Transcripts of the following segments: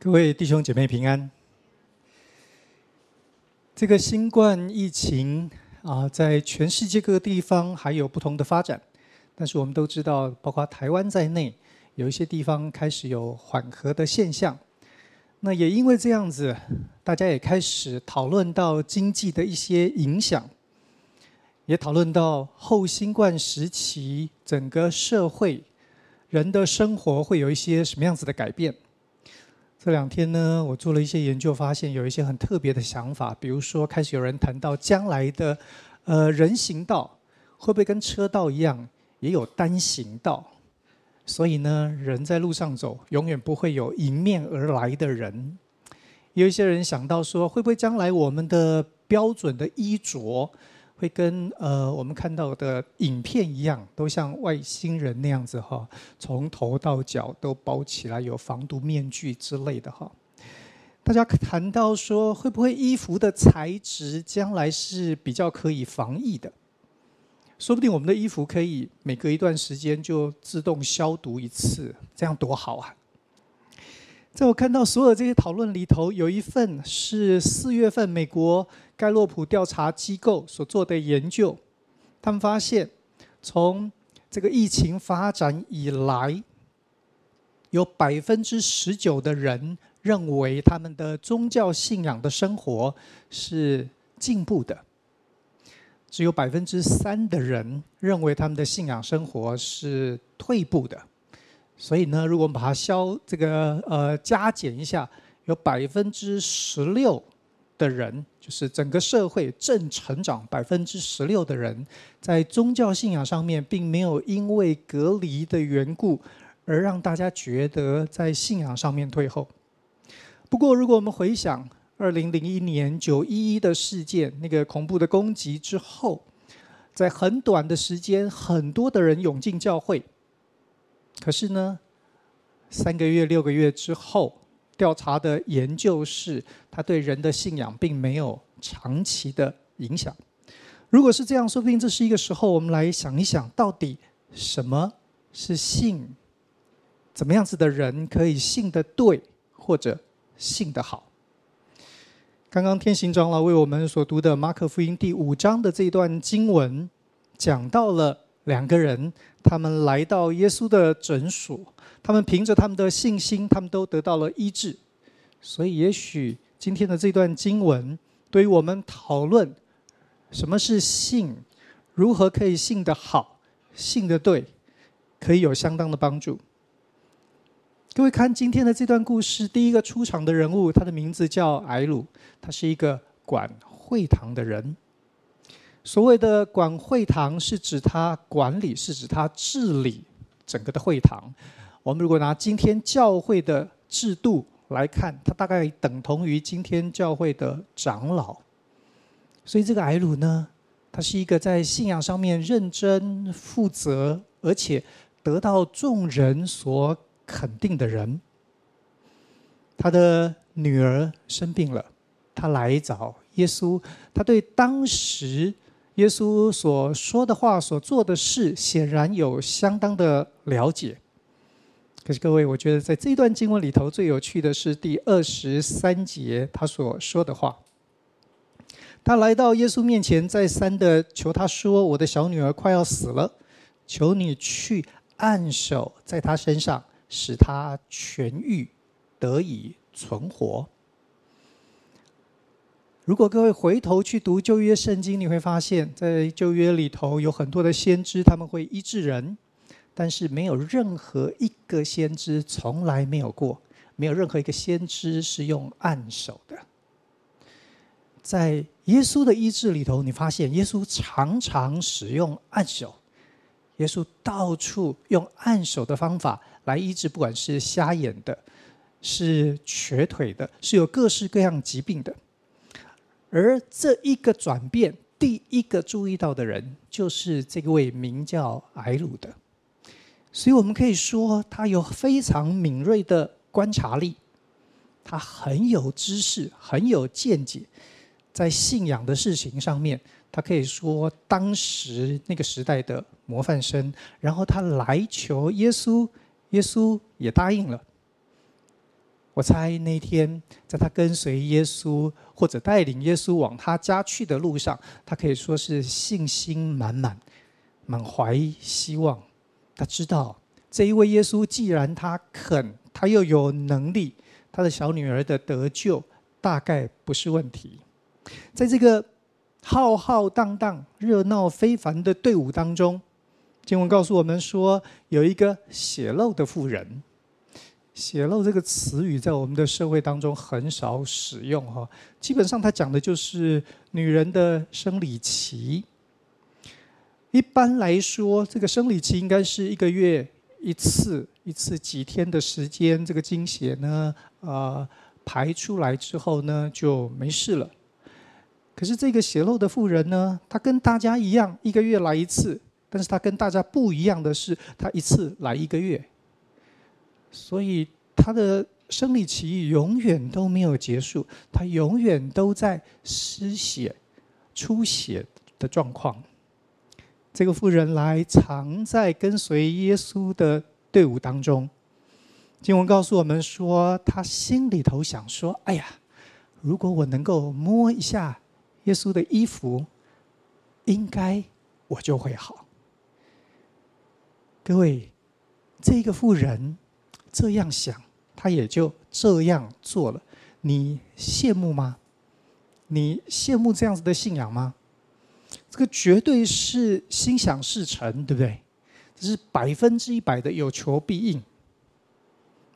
各位弟兄姐妹平安。这个新冠疫情啊，在全世界各个地方还有不同的发展，但是我们都知道，包括台湾在内，有一些地方开始有缓和的现象。那也因为这样子，大家也开始讨论到经济的一些影响，也讨论到后新冠时期整个社会人的生活会有一些什么样子的改变。这两天呢，我做了一些研究，发现有一些很特别的想法。比如说，开始有人谈到将来的，呃，人行道会不会跟车道一样，也有单行道？所以呢，人在路上走，永远不会有迎面而来的人。有一些人想到说，会不会将来我们的标准的衣着？会跟呃我们看到的影片一样，都像外星人那样子哈，从头到脚都包起来，有防毒面具之类的哈。大家谈到说，会不会衣服的材质将来是比较可以防疫的？说不定我们的衣服可以每隔一段时间就自动消毒一次，这样多好啊！在我看到所有这些讨论里头，有一份是四月份美国盖洛普调查机构所做的研究，他们发现，从这个疫情发展以来，有百分之十九的人认为他们的宗教信仰的生活是进步的，只有百分之三的人认为他们的信仰生活是退步的。所以呢，如果我们把它消这个呃加减一下，有百分之十六的人，就是整个社会正成长百分之十六的人，在宗教信仰上面，并没有因为隔离的缘故而让大家觉得在信仰上面退后。不过，如果我们回想二零零一年九一一的事件，那个恐怖的攻击之后，在很短的时间，很多的人涌进教会。可是呢，三个月、六个月之后，调查的研究是，他对人的信仰并没有长期的影响。如果是这样，说不定这是一个时候，我们来想一想，到底什么是信？怎么样子的人可以信得对，或者信得好？刚刚天行长老为我们所读的马可福音第五章的这一段经文，讲到了。两个人，他们来到耶稣的诊所，他们凭着他们的信心，他们都得到了医治。所以，也许今天的这段经文，对于我们讨论什么是信，如何可以信得好、信得对，可以有相当的帮助。各位看今天的这段故事，第一个出场的人物，他的名字叫艾鲁，他是一个管会堂的人。所谓的管会堂，是指他管理，是指他治理整个的会堂。我们如果拿今天教会的制度来看，他大概等同于今天教会的长老。所以这个睚鲁呢，他是一个在信仰上面认真负责，而且得到众人所肯定的人。他的女儿生病了，他来找耶稣，他对当时。耶稣所说的话、所做的事，显然有相当的了解。可是各位，我觉得在这一段经文里头，最有趣的是第二十三节他所说的话。他来到耶稣面前，再三的求他说：“我的小女儿快要死了，求你去按手在她身上，使她痊愈，得以存活。”如果各位回头去读旧约圣经，你会发现在旧约里头有很多的先知，他们会医治人，但是没有任何一个先知从来没有过，没有任何一个先知是用按手的。在耶稣的医治里头，你发现耶稣常常使用按手，耶稣到处用按手的方法来医治，不管是瞎眼的，是瘸腿的，是有各式各样疾病的。而这一个转变，第一个注意到的人就是这位名叫埃鲁的，所以我们可以说他有非常敏锐的观察力，他很有知识，很有见解，在信仰的事情上面，他可以说当时那个时代的模范生。然后他来求耶稣，耶稣也答应了。我猜那天在他跟随耶稣或者带领耶稣往他家去的路上，他可以说是信心满满，满怀希望。他知道这一位耶稣，既然他肯，他又有能力，他的小女儿的得救大概不是问题。在这个浩浩荡荡、热闹非凡的队伍当中，经文告诉我们说，有一个血漏的妇人。血漏这个词语在我们的社会当中很少使用哈，基本上它讲的就是女人的生理期。一般来说，这个生理期应该是一个月一次，一次几天的时间，这个经血呢，呃，排出来之后呢就没事了。可是这个血漏的妇人呢，她跟大家一样，一个月来一次，但是她跟大家不一样的是，她一次来一个月。所以他的生理期永远都没有结束，他永远都在失血、出血的状况。这个妇人来常在跟随耶稣的队伍当中。经文告诉我们说，他心里头想说：“哎呀，如果我能够摸一下耶稣的衣服，应该我就会好。”各位，这个妇人。这样想，他也就这样做了。你羡慕吗？你羡慕这样子的信仰吗？这个绝对是心想事成，对不对？这是百分之一百的有求必应。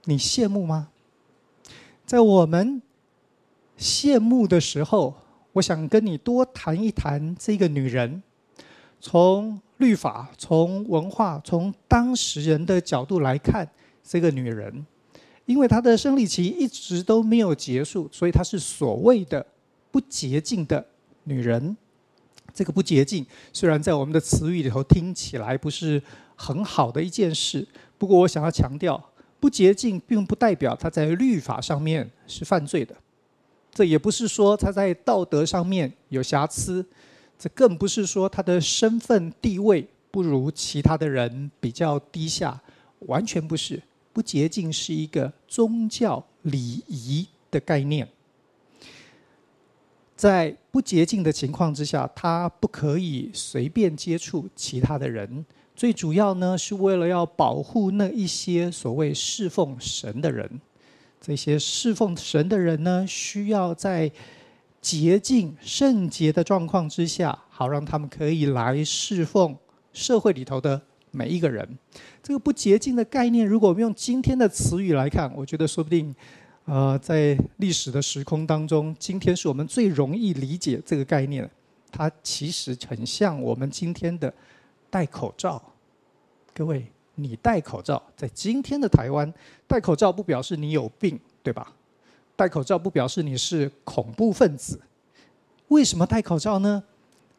你羡慕吗？在我们羡慕的时候，我想跟你多谈一谈这个女人。从律法、从文化、从当时人的角度来看。这个女人，因为她的生理期一直都没有结束，所以她是所谓的不洁净的女人。这个不洁净，虽然在我们的词语里头听起来不是很好的一件事，不过我想要强调，不洁净并不代表她在律法上面是犯罪的，这也不是说她在道德上面有瑕疵，这更不是说她的身份地位不如其他的人比较低下，完全不是。不洁净是一个宗教礼仪的概念，在不洁净的情况之下，他不可以随便接触其他的人。最主要呢，是为了要保护那一些所谓侍奉神的人。这些侍奉神的人呢，需要在洁净圣洁的状况之下，好让他们可以来侍奉社会里头的每一个人。这个不洁净的概念，如果我们用今天的词语来看，我觉得说不定，呃，在历史的时空当中，今天是我们最容易理解这个概念。它其实很像我们今天的戴口罩。各位，你戴口罩，在今天的台湾，戴口罩不表示你有病，对吧？戴口罩不表示你是恐怖分子。为什么戴口罩呢？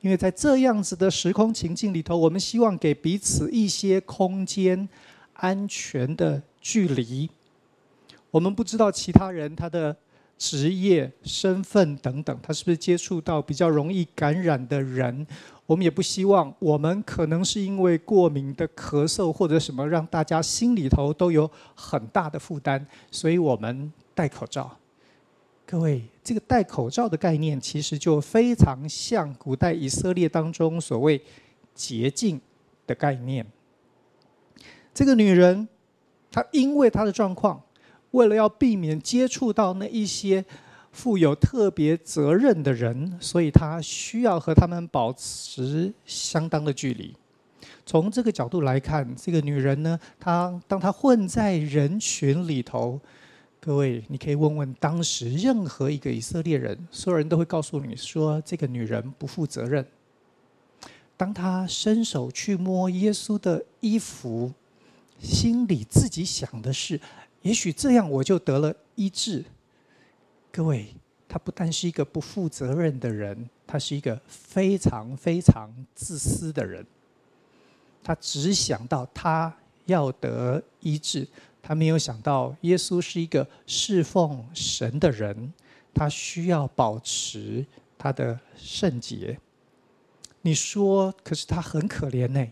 因为在这样子的时空情境里头，我们希望给彼此一些空间、安全的距离。我们不知道其他人他的职业、身份等等，他是不是接触到比较容易感染的人。我们也不希望我们可能是因为过敏的咳嗽或者什么，让大家心里头都有很大的负担，所以我们戴口罩。各位，这个戴口罩的概念，其实就非常像古代以色列当中所谓洁净的概念。这个女人，她因为她的状况，为了要避免接触到那一些负有特别责任的人，所以她需要和他们保持相当的距离。从这个角度来看，这个女人呢，她当她混在人群里头。各位，你可以问问当时任何一个以色列人，所有人都会告诉你说，这个女人不负责任。当她伸手去摸耶稣的衣服，心里自己想的是，也许这样我就得了医治。各位，她不但是一个不负责任的人，她是一个非常非常自私的人。她只想到她要得医治。他没有想到，耶稣是一个侍奉神的人，他需要保持他的圣洁。你说，可是他很可怜呢。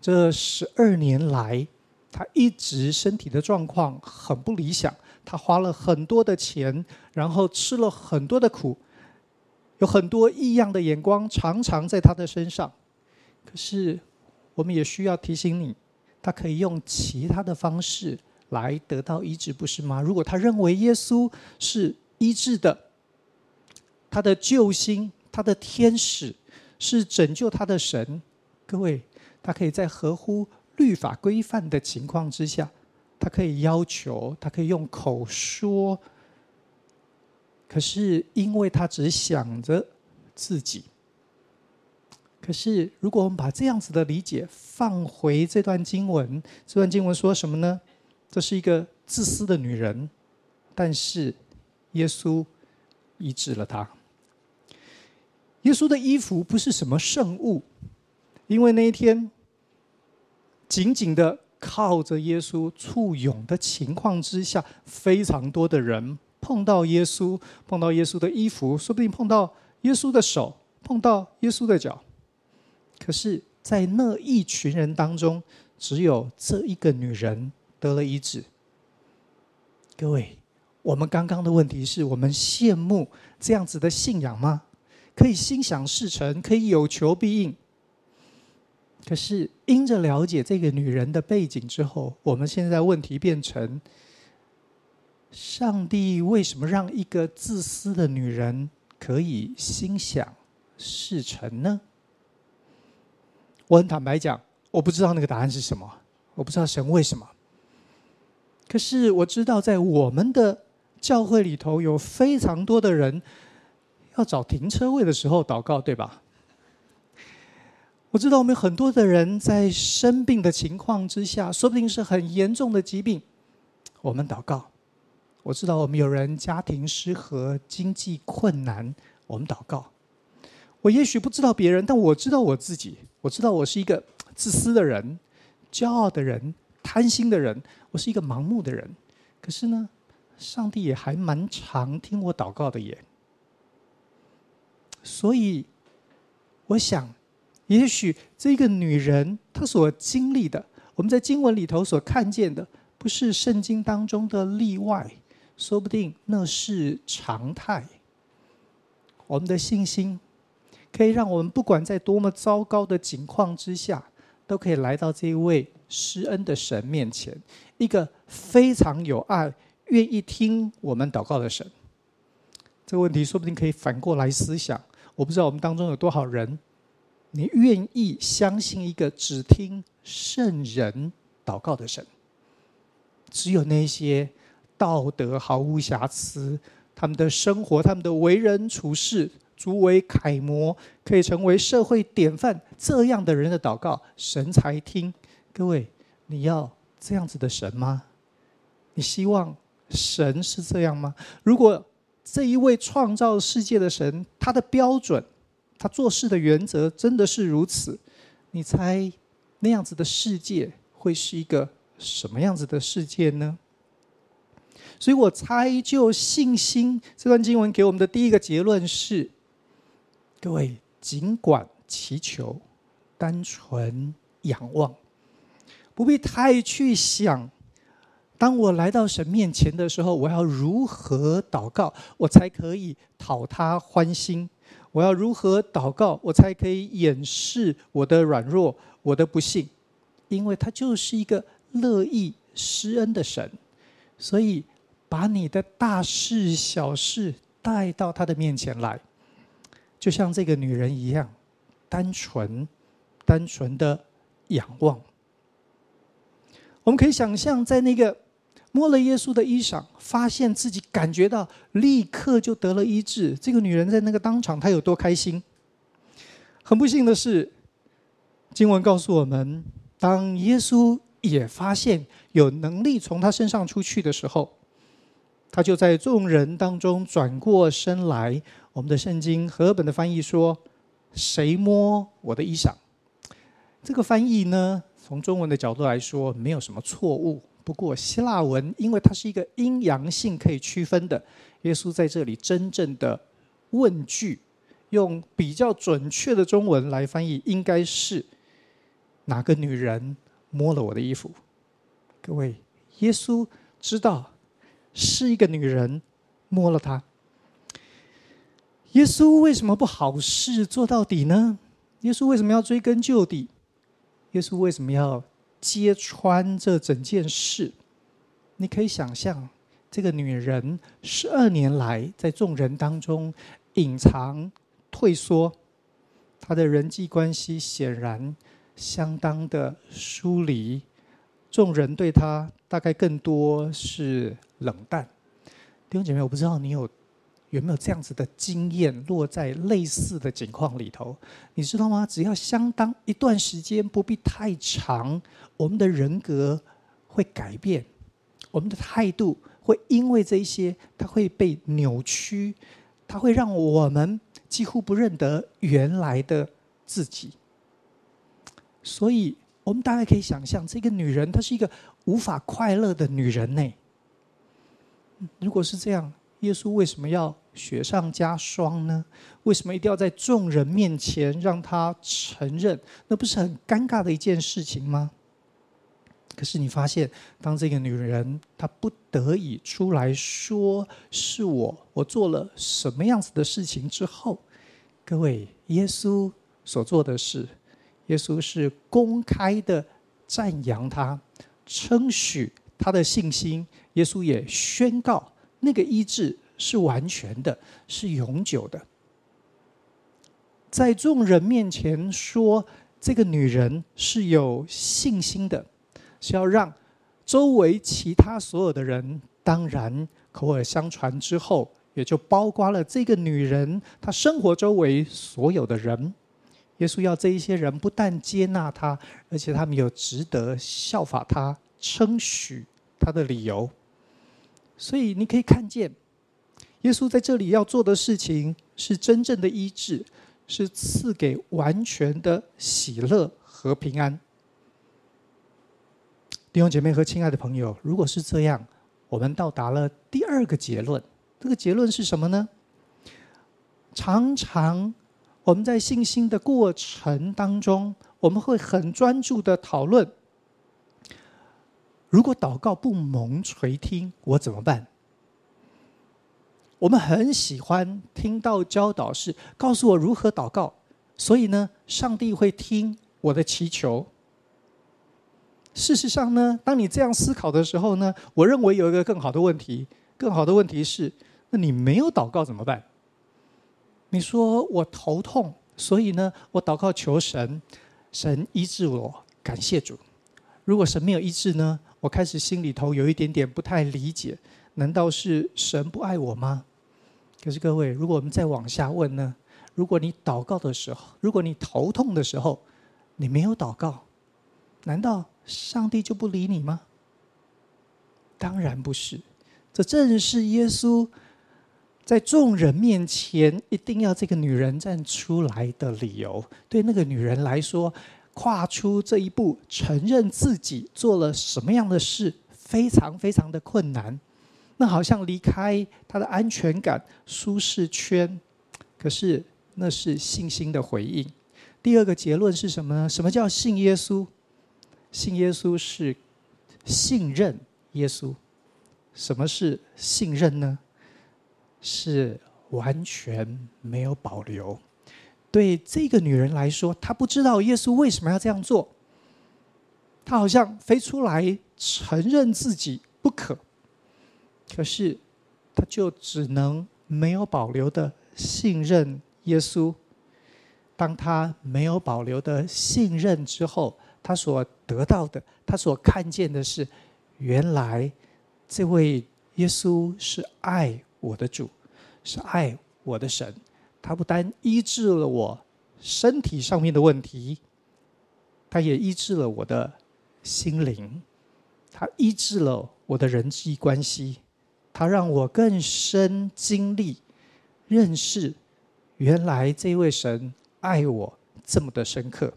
这十二年来，他一直身体的状况很不理想，他花了很多的钱，然后吃了很多的苦，有很多异样的眼光常常在他的身上。可是，我们也需要提醒你，他可以用其他的方式来得到医治，不是吗？如果他认为耶稣是医治的，他的救星，他的天使是拯救他的神，各位，他可以在合乎律法规范的情况之下，他可以要求，他可以用口说。可是，因为他只想着自己。可是，如果我们把这样子的理解放回这段经文，这段经文说什么呢？这是一个自私的女人，但是耶稣医治了她。耶稣的衣服不是什么圣物，因为那一天紧紧的靠着耶稣簇拥的情况之下，非常多的人碰到耶稣，碰到耶稣的衣服，说不定碰到耶稣的手，碰到耶稣的脚。可是，在那一群人当中，只有这一个女人得了医治。各位，我们刚刚的问题是我们羡慕这样子的信仰吗？可以心想事成，可以有求必应。可是，因着了解这个女人的背景之后，我们现在问题变成：上帝为什么让一个自私的女人可以心想事成呢？我很坦白讲，我不知道那个答案是什么，我不知道神为什么。可是我知道，在我们的教会里头，有非常多的人要找停车位的时候祷告，对吧？我知道我们很多的人在生病的情况之下，说不定是很严重的疾病，我们祷告。我知道我们有人家庭失和、经济困难，我们祷告。我也许不知道别人，但我知道我自己。我知道我是一个自私的人、骄傲的人、贪心的人。我是一个盲目的人。可是呢，上帝也还蛮常听我祷告的耶。所以，我想，也许这个女人她所经历的，我们在经文里头所看见的，不是圣经当中的例外，说不定那是常态。我们的信心。可以让我们不管在多么糟糕的境况之下，都可以来到这一位施恩的神面前，一个非常有爱、愿意听我们祷告的神。这个问题说不定可以反过来思想。我不知道我们当中有多少人，你愿意相信一个只听圣人祷告的神？只有那些道德毫无瑕疵，他们的生活、他们的为人处事。足为楷模，可以成为社会典范，这样的人的祷告，神才听。各位，你要这样子的神吗？你希望神是这样吗？如果这一位创造世界的神，他的标准，他做事的原则真的是如此，你猜那样子的世界会是一个什么样子的世界呢？所以我猜，就信心这段经文给我们的第一个结论是。各位，尽管祈求，单纯仰望，不必太去想。当我来到神面前的时候，我要如何祷告，我才可以讨他欢心？我要如何祷告，我才可以掩饰我的软弱、我的不幸？因为他就是一个乐意施恩的神，所以把你的大事小事带到他的面前来。就像这个女人一样，单纯、单纯的仰望。我们可以想象，在那个摸了耶稣的衣裳，发现自己感觉到立刻就得了医治。这个女人在那个当场，她有多开心？很不幸的是，经文告诉我们，当耶稣也发现有能力从他身上出去的时候，他就在众人当中转过身来。我们的圣经和本的翻译说：“谁摸我的衣裳？”这个翻译呢，从中文的角度来说没有什么错误。不过希腊文，因为它是一个阴阳性可以区分的，耶稣在这里真正的问句，用比较准确的中文来翻译，应该是哪个女人摸了我的衣服？各位，耶稣知道是一个女人摸了他。耶稣为什么不好事做到底呢？耶稣为什么要追根究底？耶稣为什么要揭穿这整件事？你可以想象，这个女人十二年来在众人当中隐藏、退缩，她的人际关系显然相当的疏离，众人对她大概更多是冷淡。弟兄姐妹，我不知道你有有没有这样子的经验，落在类似的境况里头，你知道吗？只要相当一段时间，不必太长，我们的人格会改变。我们的态度会因为这一些，它会被扭曲，它会让我们几乎不认得原来的自己。所以，我们大概可以想象，这个女人她是一个无法快乐的女人呢。如果是这样，耶稣为什么要雪上加霜呢？为什么一定要在众人面前让他承认？那不是很尴尬的一件事情吗？可是你发现，当这个女人她不得已出来说是我，我做了什么样子的事情之后，各位，耶稣所做的事，耶稣是公开的赞扬她，称许她的信心。耶稣也宣告，那个医治是完全的，是永久的。在众人面前说，这个女人是有信心的。是要让周围其他所有的人，当然口耳相传之后，也就包括了这个女人，她生活周围所有的人。耶稣要这一些人不但接纳她，而且他们有值得效法她、称许她的理由。所以你可以看见，耶稣在这里要做的事情是真正的医治，是赐给完全的喜乐和平安。弟兄姐妹和亲爱的朋友，如果是这样，我们到达了第二个结论。这个结论是什么呢？常常我们在信心的过程当中，我们会很专注的讨论：如果祷告不蒙垂听，我怎么办？我们很喜欢听到教导是告诉我如何祷告，所以呢，上帝会听我的祈求。事实上呢，当你这样思考的时候呢，我认为有一个更好的问题。更好的问题是，那你没有祷告怎么办？你说我头痛，所以呢，我祷告求神，神医治我，感谢主。如果神没有医治呢，我开始心里头有一点点不太理解，难道是神不爱我吗？可是各位，如果我们再往下问呢？如果你祷告的时候，如果你头痛的时候，你没有祷告，难道？上帝就不理你吗？当然不是，这正是耶稣在众人面前一定要这个女人站出来的理由。对那个女人来说，跨出这一步，承认自己做了什么样的事，非常非常的困难。那好像离开他的安全感、舒适圈。可是那是信心的回应。第二个结论是什么呢？什么叫信耶稣？信耶稣是信任耶稣。什么是信任呢？是完全没有保留。对这个女人来说，她不知道耶稣为什么要这样做。她好像非出来承认自己不可。可是，她就只能没有保留的信任耶稣。当她没有保留的信任之后，她所得到的，她所看见的是，原来这位耶稣是爱我的主，是爱我的神。他不单医治了我身体上面的问题，他也医治了我的心灵，他医治了我的人际关系，他让我更深经历认识，原来这位神爱我这么的深刻。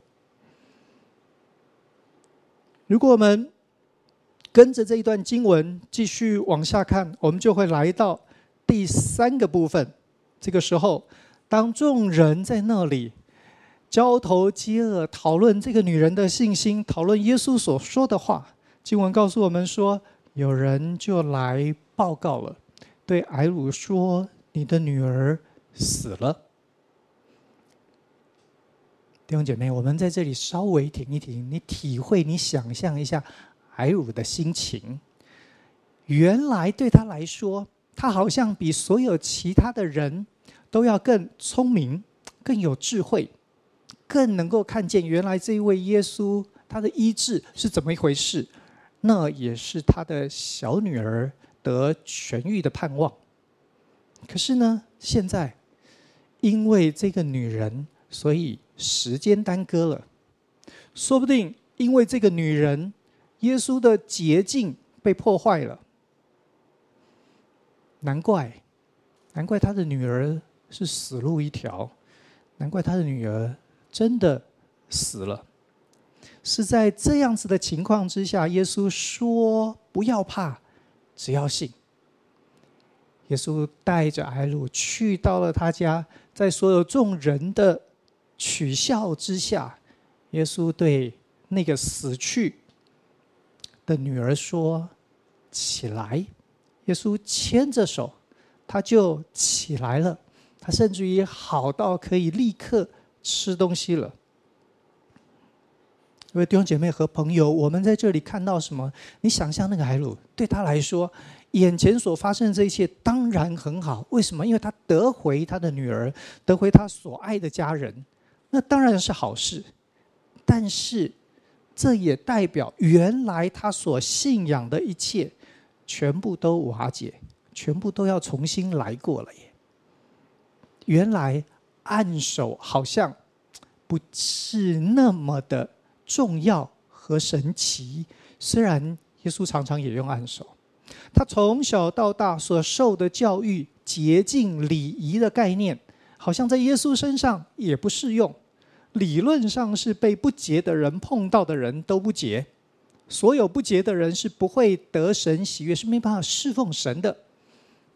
如果我们跟着这一段经文继续往下看，我们就会来到第三个部分。这个时候，当众人在那里交头接耳讨论这个女人的信心，讨论耶稣所说的话，经文告诉我们说，有人就来报告了，对艾鲁说：“你的女儿死了。”弟兄姐妹，我们在这里稍微停一停，你体会，你想象一下艾鲁的心情。原来对他来说，他好像比所有其他的人都要更聪明、更有智慧，更能够看见原来这一位耶稣他的医治是怎么一回事。那也是他的小女儿得痊愈的盼望。可是呢，现在因为这个女人，所以。时间耽搁了，说不定因为这个女人，耶稣的捷径被破坏了。难怪，难怪他的女儿是死路一条，难怪他的女儿真的死了。是在这样子的情况之下，耶稣说：“不要怕，只要信。”耶稣带着睚鲁去到了他家，在所有众人的。取笑之下，耶稣对那个死去的女儿说：“起来。”耶稣牵着手，他就起来了。他甚至于好到可以立刻吃东西了。各位弟兄姐妹和朋友，我们在这里看到什么？你想象那个海鲁对他来说，眼前所发生的这一切当然很好。为什么？因为他得回他的女儿，得回他所爱的家人。那当然是好事，但是这也代表原来他所信仰的一切全部都瓦解，全部都要重新来过了耶。原来按手好像不是那么的重要和神奇，虽然耶稣常常也用按手，他从小到大所受的教育、洁净礼仪的概念，好像在耶稣身上也不适用。理论上是被不洁的人碰到的人都不洁，所有不洁的人是不会得神喜悦，是没办法侍奉神的。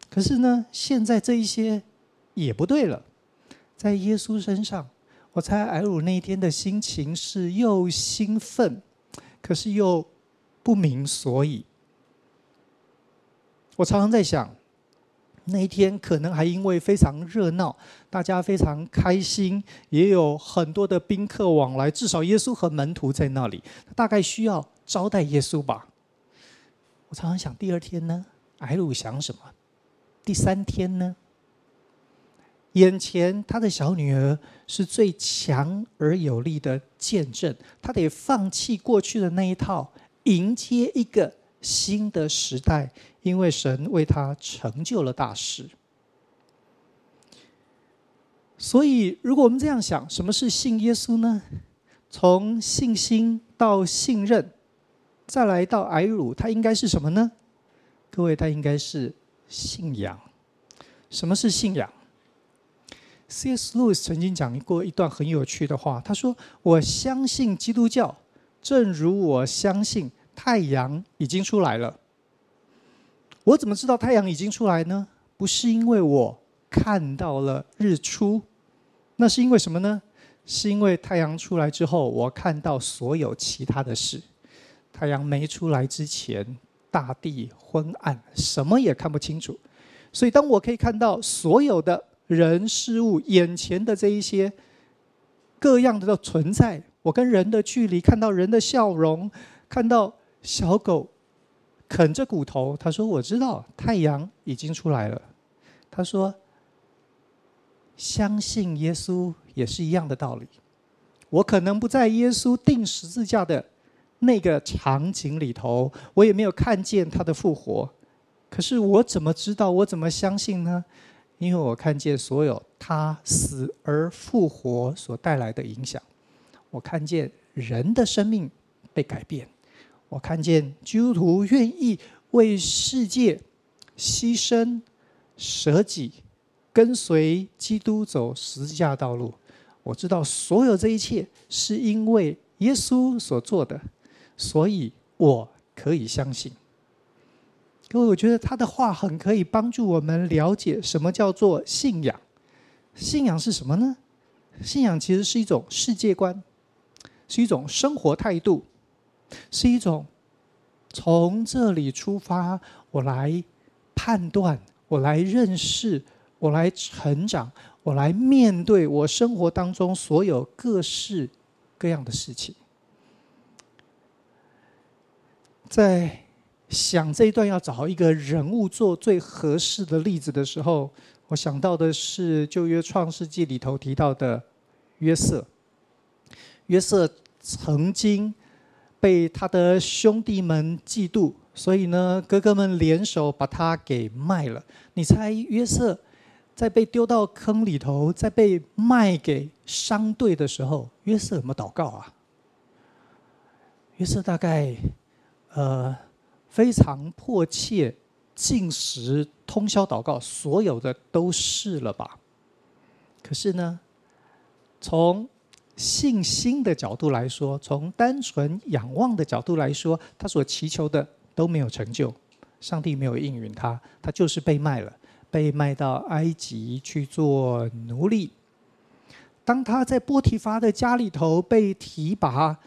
可是呢，现在这一些也不对了，在耶稣身上，我猜睚鲁那一天的心情是又兴奋，可是又不明所以。我常常在想。那一天可能还因为非常热闹，大家非常开心，也有很多的宾客往来。至少耶稣和门徒在那里，大概需要招待耶稣吧。我常常想，第二天呢？艾鲁想什么？第三天呢？眼前他的小女儿是最强而有力的见证，他得放弃过去的那一套，迎接一个新的时代。因为神为他成就了大事，所以如果我们这样想，什么是信耶稣呢？从信心到信任，再来到挨辱，它应该是什么呢？各位，它应该是信仰。什么是信仰？C.S. Lewis 曾经讲过一段很有趣的话，他说：“我相信基督教，正如我相信太阳已经出来了。”我怎么知道太阳已经出来呢？不是因为我看到了日出，那是因为什么呢？是因为太阳出来之后，我看到所有其他的事。太阳没出来之前，大地昏暗，什么也看不清楚。所以，当我可以看到所有的人事物，眼前的这一些各样的都存在，我跟人的距离，看到人的笑容，看到小狗。啃着骨头，他说：“我知道太阳已经出来了。”他说：“相信耶稣也是一样的道理。我可能不在耶稣钉十字架的那个场景里头，我也没有看见他的复活。可是我怎么知道？我怎么相信呢？因为我看见所有他死而复活所带来的影响。我看见人的生命被改变。”我看见基督徒愿意为世界牺牲、舍己，跟随基督走十字架道路。我知道所有这一切是因为耶稣所做的，所以我可以相信。各位，我觉得他的话很可以帮助我们了解什么叫做信仰。信仰是什么呢？信仰其实是一种世界观，是一种生活态度。是一种从这里出发，我来判断，我来认识，我来成长，我来面对我生活当中所有各式各样的事情。在想这一段要找一个人物做最合适的例子的时候，我想到的是旧约创世纪里头提到的约瑟。约瑟曾经被他的兄弟们嫉妒，所以呢，哥哥们联手把他给卖了。你猜约瑟在被丢到坑里头，在被卖给商队的时候，约瑟有没有祷告啊？约瑟大概呃非常迫切，进食、通宵祷告，所有的都试了吧？可是呢，从信心的角度来说，从单纯仰望的角度来说，他所祈求的都没有成就，上帝没有应允他，他就是被卖了，被卖到埃及去做奴隶。当他在波提乏的家里头被提拔，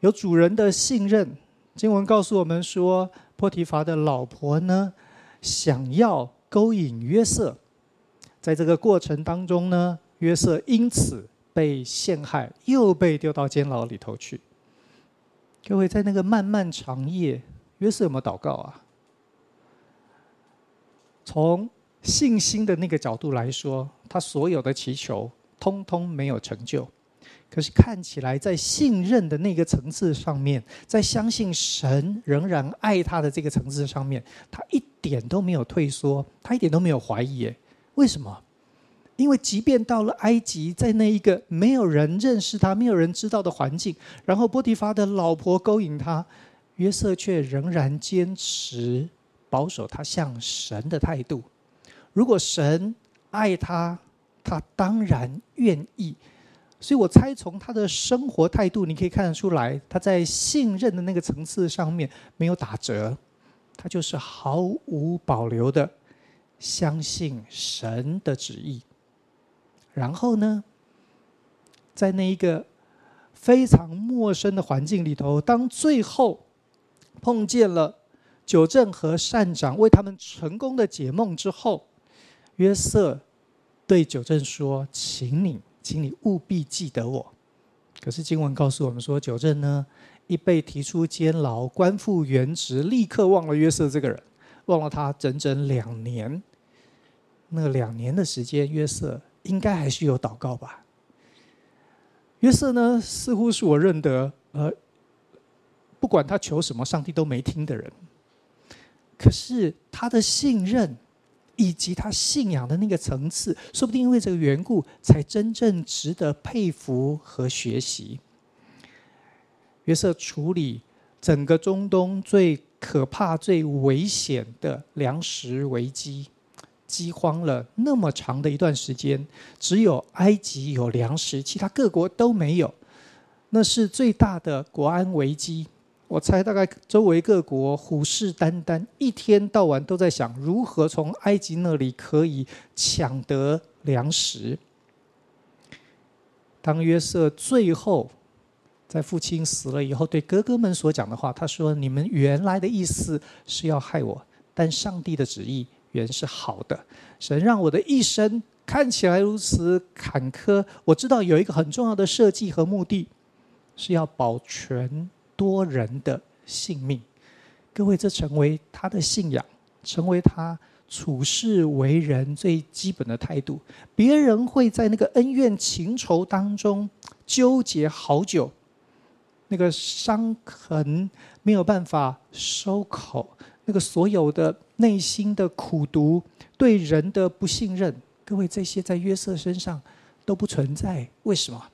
有主人的信任，经文告诉我们说，波提乏的老婆呢，想要勾引约瑟，在这个过程当中呢，约瑟因此。被陷害，又被丢到监牢里头去。各位，在那个漫漫长夜，约瑟有没有祷告啊？从信心的那个角度来说，他所有的祈求通通没有成就。可是看起来，在信任的那个层次上面，在相信神仍然爱他的这个层次上面，他一点都没有退缩，他一点都没有怀疑。诶，为什么？因为即便到了埃及，在那一个没有人认识他、没有人知道的环境，然后波提乏的老婆勾引他，约瑟却仍然坚持保守他向神的态度。如果神爱他，他当然愿意。所以我猜从他的生活态度，你可以看得出来，他在信任的那个层次上面没有打折，他就是毫无保留的相信神的旨意。然后呢，在那一个非常陌生的环境里头，当最后碰见了酒正和善长为他们成功的解梦之后，约瑟对酒正说：“请你，请你务必记得我。”可是经文告诉我们说，酒政呢一被提出监牢，官复原职，立刻忘了约瑟这个人，忘了他整整两年。那两年的时间，约瑟。应该还是有祷告吧。约瑟呢，似乎是我认得，呃，不管他求什么，上帝都没听的人。可是他的信任以及他信仰的那个层次，说不定因为这个缘故，才真正值得佩服和学习。约瑟处理整个中东最可怕、最危险的粮食危机。饥荒了那么长的一段时间，只有埃及有粮食，其他各国都没有。那是最大的国安危机。我猜大概周围各国虎视眈眈，一天到晚都在想如何从埃及那里可以抢得粮食。当约瑟最后在父亲死了以后，对哥哥们所讲的话，他说：“你们原来的意思是要害我，但上帝的旨意。”原是好的，神让我的一生看起来如此坎坷。我知道有一个很重要的设计和目的，是要保全多人的性命。各位，这成为他的信仰，成为他处事为人最基本的态度。别人会在那个恩怨情仇当中纠结好久，那个伤痕没有办法收口。那个所有的内心的苦毒，对人的不信任，各位这些在约瑟身上都不存在。为什么？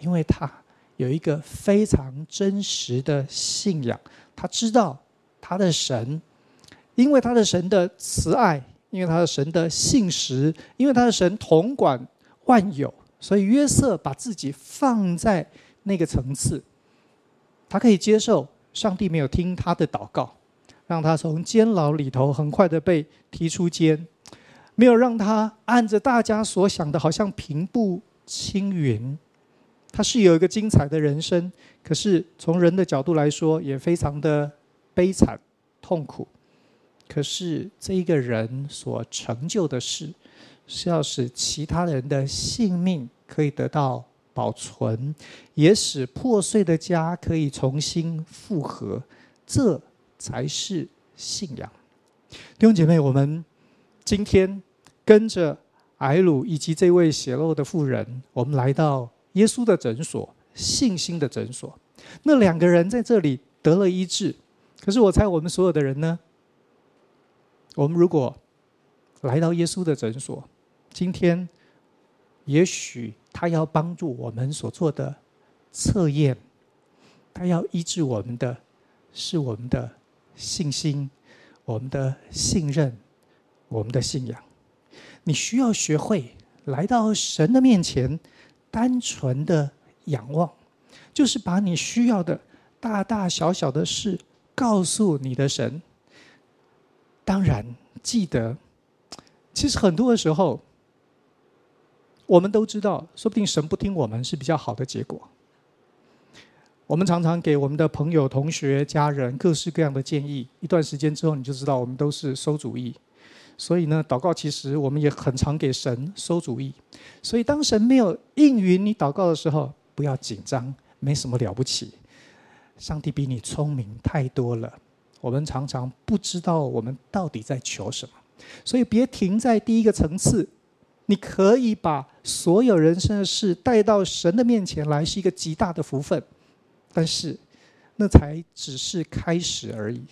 因为他有一个非常真实的信仰，他知道他的神，因为他的神的慈爱，因为他的神的信实，因为他的神统管万有，所以约瑟把自己放在那个层次，他可以接受。上帝没有听他的祷告，让他从监牢里头很快的被提出监，没有让他按着大家所想的，好像平步青云。他是有一个精彩的人生，可是从人的角度来说，也非常的悲惨、痛苦。可是这一个人所成就的事，是要使其他人的性命可以得到保存，也使破碎的家可以重新复合，这才是信仰。弟兄姐妹，我们今天跟着睚鲁以及这位血肉的妇人，我们来到耶稣的诊所，信心的诊所。那两个人在这里得了医治，可是我猜我们所有的人呢？我们如果来到耶稣的诊所，今天也许他要帮助我们所做的测验，他要医治我们的是我们的信心、我们的信任、我们的信仰。你需要学会来到神的面前，单纯的仰望，就是把你需要的大大小小的事告诉你的神。当然，记得，其实很多的时候，我们都知道，说不定神不听我们是比较好的结果。我们常常给我们的朋友、同学、家人各式各样的建议，一段时间之后，你就知道我们都是馊主意。所以呢，祷告其实我们也很常给神馊主意。所以当神没有应允你祷告的时候，不要紧张，没什么了不起。上帝比你聪明太多了。我们常常不知道我们到底在求什么，所以别停在第一个层次。你可以把所有人生的事带到神的面前来，是一个极大的福分。但是，那才只是开始而已。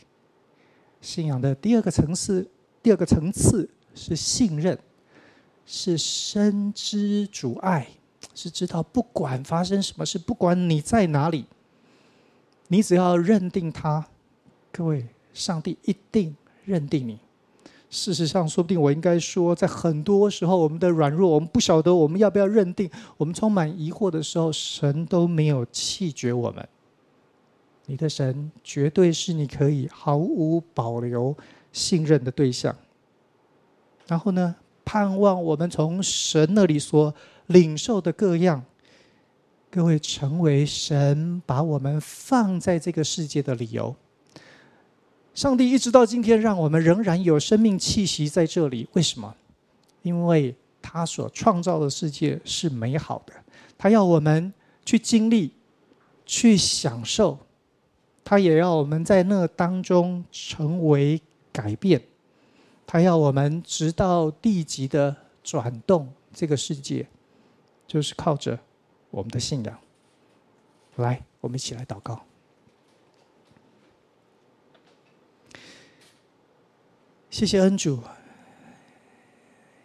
信仰的第二个层次，第二个层次是信任，是深知主爱，是知道不管发生什么事，不管你在哪里，你只要认定他。各位，上帝一定认定你。事实上，说不定我应该说，在很多时候，我们的软弱，我们不晓得我们要不要认定，我们充满疑惑的时候，神都没有弃绝我们。你的神绝对是你可以毫无保留信任的对象。然后呢，盼望我们从神那里所领受的各样，各位成为神把我们放在这个世界的理由。上帝一直到今天，让我们仍然有生命气息在这里。为什么？因为他所创造的世界是美好的，他要我们去经历、去享受，他也要我们在那当中成为改变。他要我们直到地极的转动这个世界，就是靠着我们的信仰。来，我们一起来祷告。谢谢恩主，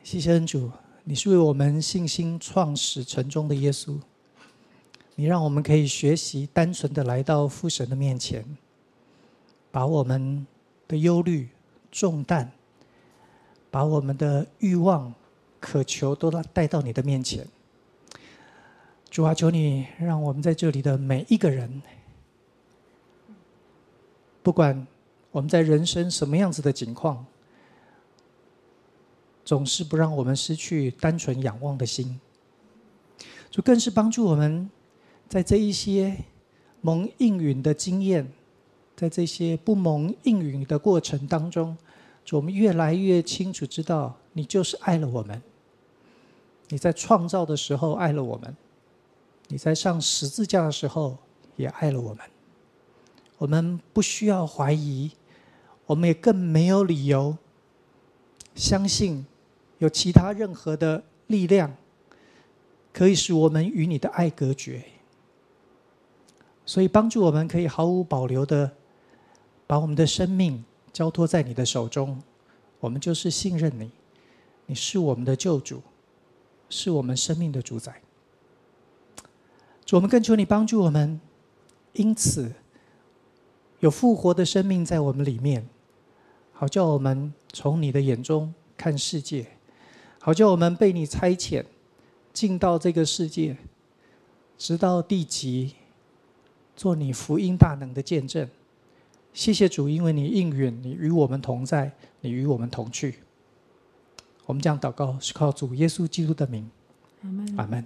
谢谢恩主，你是为我们信心创始成终的耶稣。你让我们可以学习单纯的来到父神的面前，把我们的忧虑、重担，把我们的欲望、渴求都带到你的面前。主啊，求你让我们在这里的每一个人，不管我们在人生什么样子的境况，总是不让我们失去单纯仰望的心，就更是帮助我们，在这一些蒙应允的经验，在这些不蒙应允的过程当中，我们越来越清楚知道，你就是爱了我们。你在创造的时候爱了我们，你在上十字架的时候也爱了我们。我们不需要怀疑，我们也更没有理由相信。有其他任何的力量，可以使我们与你的爱隔绝，所以帮助我们可以毫无保留的把我们的生命交托在你的手中。我们就是信任你，你是我们的救主，是我们生命的主宰。主，我们更求你帮助我们，因此有复活的生命在我们里面，好叫我们从你的眼中看世界。好叫我们被你差遣，进到这个世界，直到地极，做你福音大能的见证。谢谢主，因为你应允，你与我们同在，你与我们同去。我们这样祷告，是靠主耶稣基督的名。阿门。阿门。